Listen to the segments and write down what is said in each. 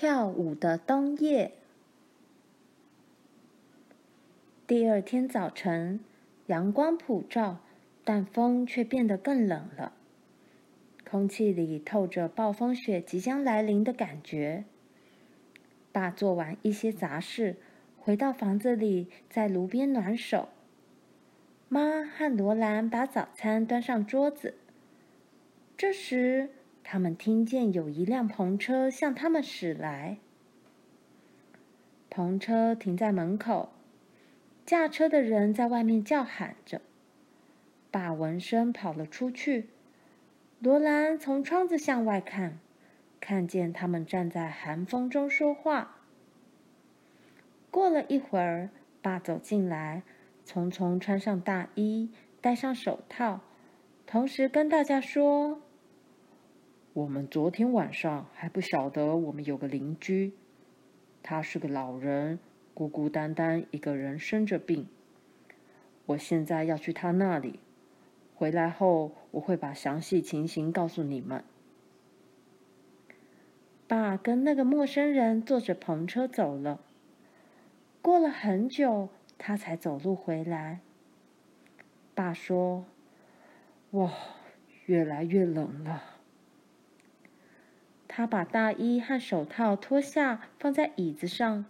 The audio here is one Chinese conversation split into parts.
跳舞的冬夜。第二天早晨，阳光普照，但风却变得更冷了。空气里透着暴风雪即将来临的感觉。爸做完一些杂事，回到房子里，在炉边暖手。妈和罗兰把早餐端上桌子。这时，他们听见有一辆篷车向他们驶来。篷车停在门口，驾车的人在外面叫喊着。爸闻声跑了出去。罗兰从窗子向外看，看见他们站在寒风中说话。过了一会儿，爸走进来，匆匆穿上大衣，戴上手套，同时跟大家说。我们昨天晚上还不晓得，我们有个邻居，他是个老人，孤孤单单一个人生着病。我现在要去他那里，回来后我会把详细情形告诉你们。爸跟那个陌生人坐着篷车走了，过了很久，他才走路回来。爸说：“哇，越来越冷了。”他把大衣和手套脱下，放在椅子上，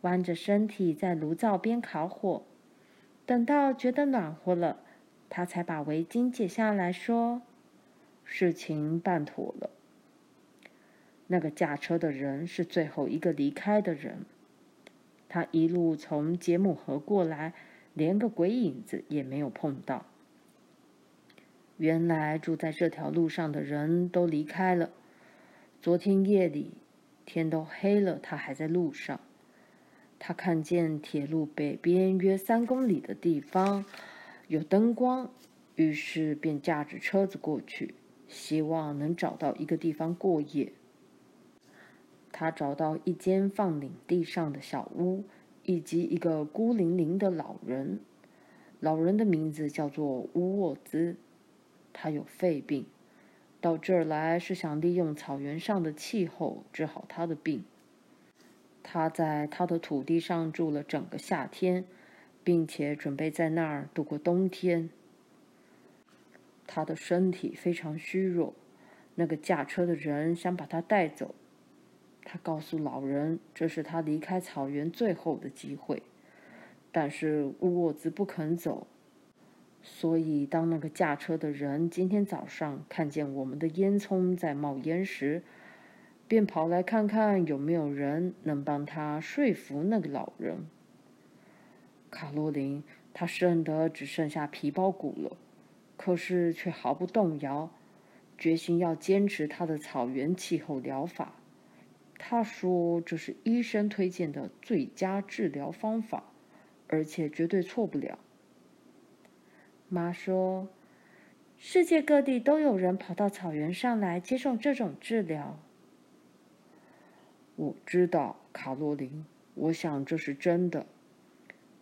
弯着身体在炉灶边烤火。等到觉得暖和了，他才把围巾解下来说：“事情办妥了。那个驾车的人是最后一个离开的人。他一路从杰姆河过来，连个鬼影子也没有碰到。原来住在这条路上的人都离开了。”昨天夜里，天都黑了，他还在路上。他看见铁路北边约三公里的地方有灯光，于是便驾着车子过去，希望能找到一个地方过夜。他找到一间放领地上的小屋，以及一个孤零零的老人。老人的名字叫做乌沃兹，他有肺病。到这儿来是想利用草原上的气候治好他的病。他在他的土地上住了整个夏天，并且准备在那儿度过冬天。他的身体非常虚弱，那个驾车的人想把他带走。他告诉老人，这是他离开草原最后的机会，但是乌沃兹不肯走。所以，当那个驾车的人今天早上看见我们的烟囱在冒烟时，便跑来看看有没有人能帮他说服那个老人。卡洛琳，他剩的只剩下皮包骨了，可是却毫不动摇，决心要坚持他的草原气候疗法。他说这是医生推荐的最佳治疗方法，而且绝对错不了。妈说：“世界各地都有人跑到草原上来接受这种治疗。”我知道，卡洛琳，我想这是真的。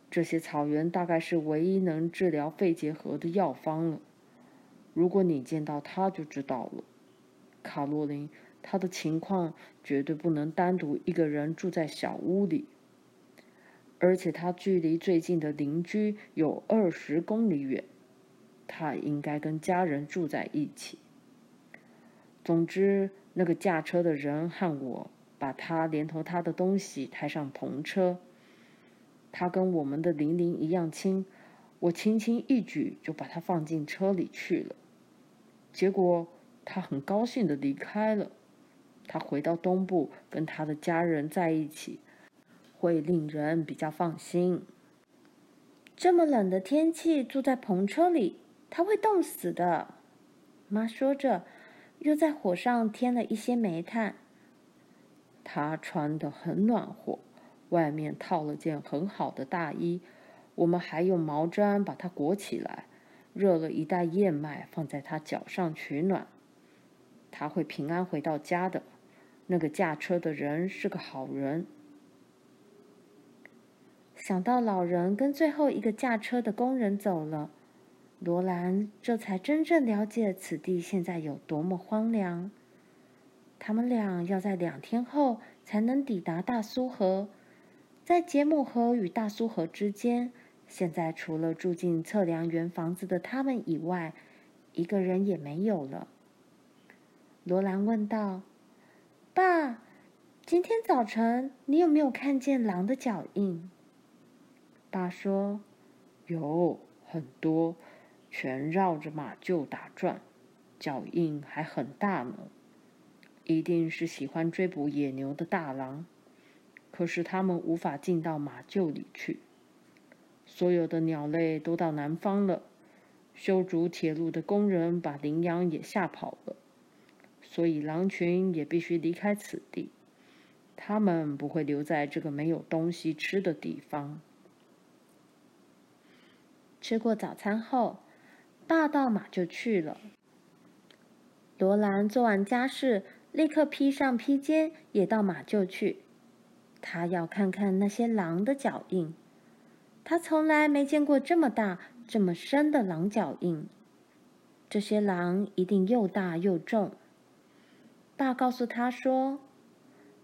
这些草原大概是唯一能治疗肺结核的药方了。如果你见到他，就知道了。卡洛琳，他的情况绝对不能单独一个人住在小屋里。而且他距离最近的邻居有二十公里远。他应该跟家人住在一起。总之，那个驾车的人和我把他连同他的东西抬上篷车。他跟我们的玲玲一样轻，我轻轻一举就把他放进车里去了。结果他很高兴的离开了。他回到东部跟他的家人在一起，会令人比较放心。这么冷的天气，住在篷车里。他会冻死的，妈说着，又在火上添了一些煤炭。他穿得很暖和，外面套了件很好的大衣，我们还用毛毡把它裹起来，热了一袋燕麦放在他脚上取暖。他会平安回到家的。那个驾车的人是个好人。想到老人跟最后一个驾车的工人走了。罗兰这才真正了解此地现在有多么荒凉。他们俩要在两天后才能抵达大苏河。在杰姆河与大苏河之间，现在除了住进测量员房子的他们以外，一个人也没有了。罗兰问道：“爸，今天早晨你有没有看见狼的脚印？”爸说：“有很多，全绕着马厩打转，脚印还很大呢。一定是喜欢追捕野牛的大狼。”可是他们无法进到马厩里去。所有的鸟类都到南方了。修筑铁路的工人把羚羊也吓跑了，所以狼群也必须离开此地。他们不会留在这个没有东西吃的地方。吃过早餐后，爸到马厩去了。罗兰做完家事，立刻披上披肩，也到马厩去。他要看看那些狼的脚印，他从来没见过这么大、这么深的狼脚印。这些狼一定又大又重。爸告诉他说：“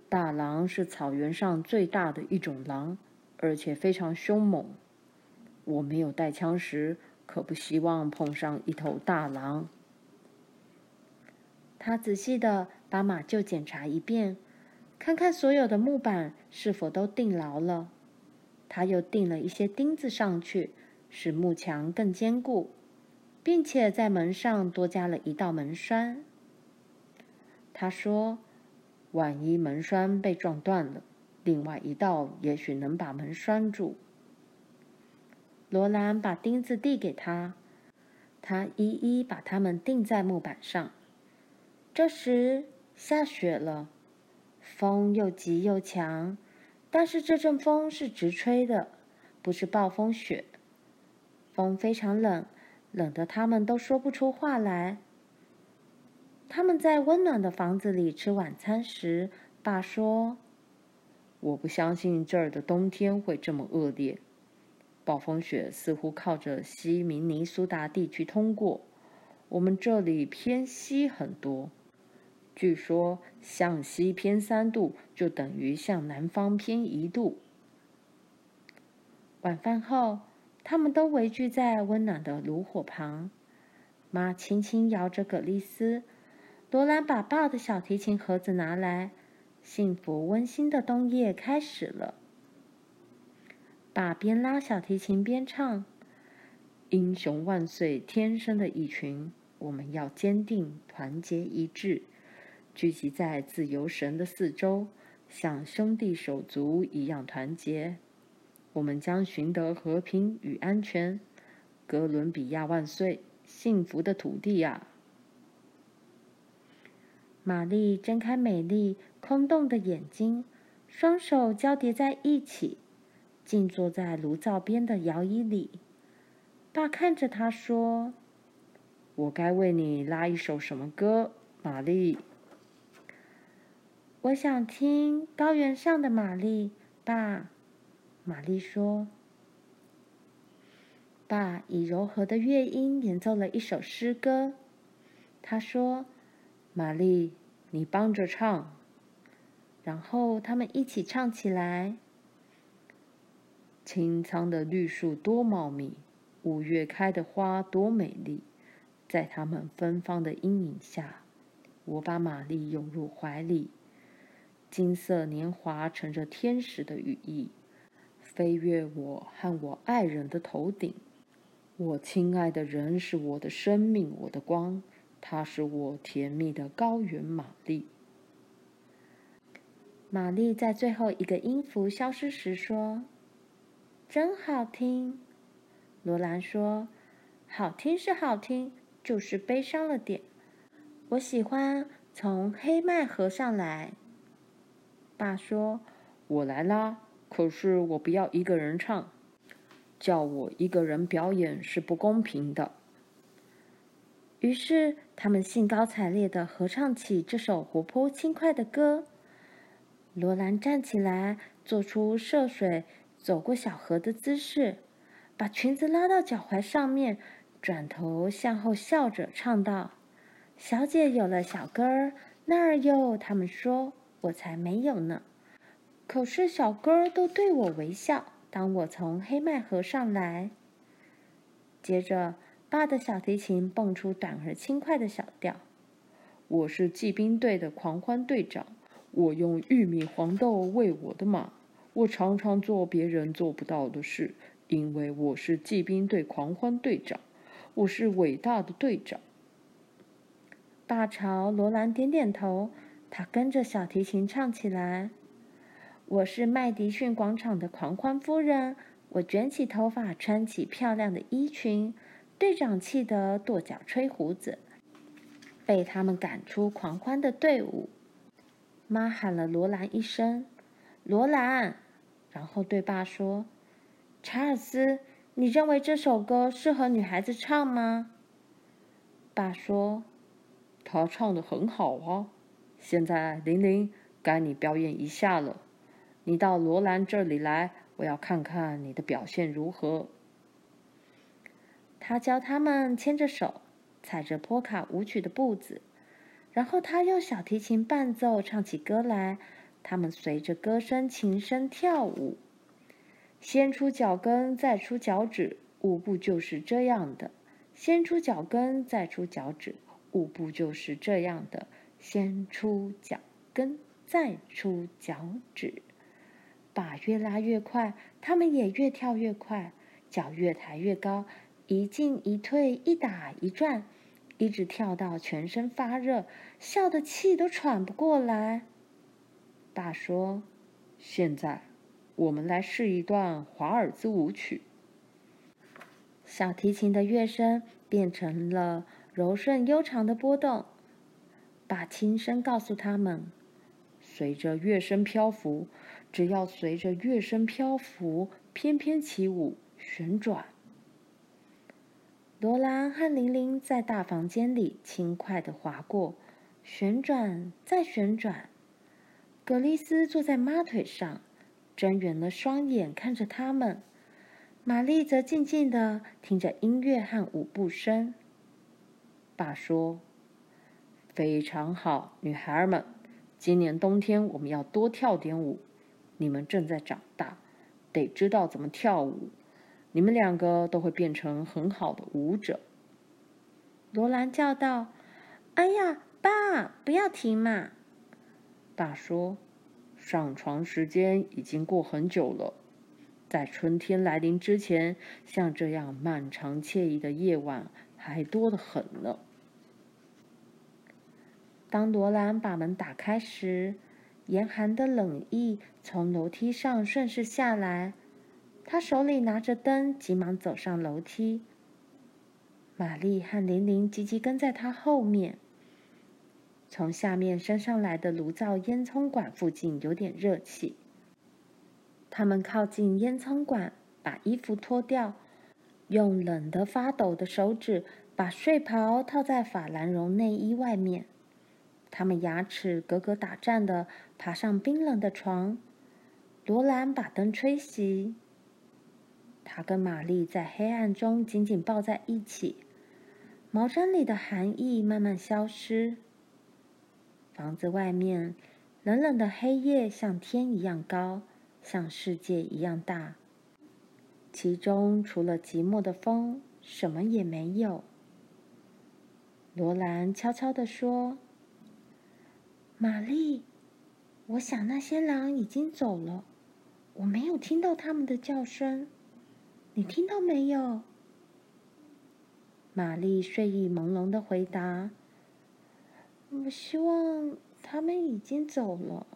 大狼是草原上最大的一种狼，而且非常凶猛。我没有带枪时，可不希望碰上一头大狼。”他仔细的把马厩检查一遍。看看所有的木板是否都钉牢了，他又钉了一些钉子上去，使木墙更坚固，并且在门上多加了一道门栓。他说：“万一门栓被撞断了，另外一道也许能把门栓住。”罗兰把钉子递给他，他一一把它们钉在木板上。这时下雪了。风又急又强，但是这阵风是直吹的，不是暴风雪。风非常冷，冷得他们都说不出话来。他们在温暖的房子里吃晚餐时，爸说：“我不相信这儿的冬天会这么恶劣。暴风雪似乎靠着西明尼苏达地区通过，我们这里偏西很多。”据说向西偏三度，就等于向南方偏一度。晚饭后，他们都围聚在温暖的炉火旁。妈轻轻摇着葛丽丝，罗兰把爸的小提琴盒子拿来，幸福温馨的冬夜开始了。爸边拉小提琴边唱：“英雄万岁，天生的一群，我们要坚定，团结一致。”聚集在自由神的四周，像兄弟手足一样团结。我们将寻得和平与安全。哥伦比亚万岁！幸福的土地呀！玛丽睁开美丽空洞的眼睛，双手交叠在一起，静坐在炉灶边的摇椅里。爸看着他说：“我该为你拉一首什么歌，玛丽？”我想听高原上的玛丽，爸。玛丽说：“爸以柔和的乐音演奏了一首诗歌。”他说：“玛丽，你帮着唱。”然后他们一起唱起来：“青苍的绿树多茂密，五月开的花多美丽，在它们芬芳的阴影下，我把玛丽拥入怀里。”金色年华乘着天使的羽翼，飞越我和我爱人的头顶。我亲爱的人是我的生命，我的光，她是我甜蜜的高原玛丽。玛丽在最后一个音符消失时说：“真好听。”罗兰说：“好听是好听，就是悲伤了点。我喜欢从黑麦河上来。”爸说：“我来啦，可是我不要一个人唱，叫我一个人表演是不公平的。”于是他们兴高采烈的合唱起这首活泼轻快的歌。罗兰站起来，做出涉水走过小河的姿势，把裙子拉到脚踝上面，转头向后笑着唱道：“小姐有了小哥儿，那儿哟，他们说。”我才没有呢，可是小哥儿都对我微笑。当我从黑麦河上来，接着爸的小提琴蹦出短而轻快的小调。我是骑兵队的狂欢队长，我用玉米黄豆喂我的马。我常常做别人做不到的事，因为我是骑兵队狂欢队长。我是伟大的队长。爸朝罗兰点点头，他跟着小提琴唱起来：“我是麦迪逊广场的狂欢夫人，我卷起头发，穿起漂亮的衣裙。队长气得跺脚吹胡子，被他们赶出狂欢的队伍。妈喊了罗兰一声。”罗兰，然后对爸说：“查尔斯，你认为这首歌适合女孩子唱吗？”爸说：“她唱得很好啊。现在，玲玲，该你表演一下了。你到罗兰这里来，我要看看你的表现如何。”他教他们牵着手，踩着波卡舞曲的步子，然后他用小提琴伴奏唱起歌来。他们随着歌声、琴声跳舞，先出脚跟，再出脚趾，舞步就是这样的。先出脚跟，再出脚趾，舞步就是这样的。先出脚跟，再出脚趾。把越拉越快，他们也越跳越快，脚越抬越高，一进一退，一打一转，一直跳到全身发热，笑得气都喘不过来。爸说：“现在，我们来试一段华尔兹舞曲。”小提琴的乐声变成了柔顺悠长的波动。爸轻声告诉他们：“随着乐声漂浮，只要随着乐声漂浮，翩翩起舞，旋转。”罗兰和玲玲在大房间里轻快地滑过，旋转，再旋转。格丽斯坐在妈腿上，睁圆了双眼看着他们。玛丽则静静地听着音乐和舞步声。爸说：“非常好，女孩们，今年冬天我们要多跳点舞。你们正在长大，得知道怎么跳舞。你们两个都会变成很好的舞者。”罗兰叫道：“哎呀，爸，不要停嘛！”爸说：“上床时间已经过很久了，在春天来临之前，像这样漫长惬意的夜晚还多得很呢。”当罗兰把门打开时，严寒的冷意从楼梯上顺势下来。他手里拿着灯，急忙走上楼梯。玛丽和玲玲急急跟在他后面。从下面升上来的炉灶烟囱管附近有点热气。他们靠近烟囱管，把衣服脱掉，用冷得发抖的手指把睡袍套在法兰绒内衣外面。他们牙齿咯咯打颤地爬上冰冷的床。罗兰把灯吹熄。他跟玛丽在黑暗中紧紧抱在一起，毛毡里的寒意慢慢消失。房子外面，冷冷的黑夜像天一样高，像世界一样大。其中除了寂寞的风，什么也没有。罗兰悄悄地说：“玛丽，我想那些狼已经走了，我没有听到他们的叫声。你听到没有？”玛丽睡意朦胧地回答。我希望他们已经走了。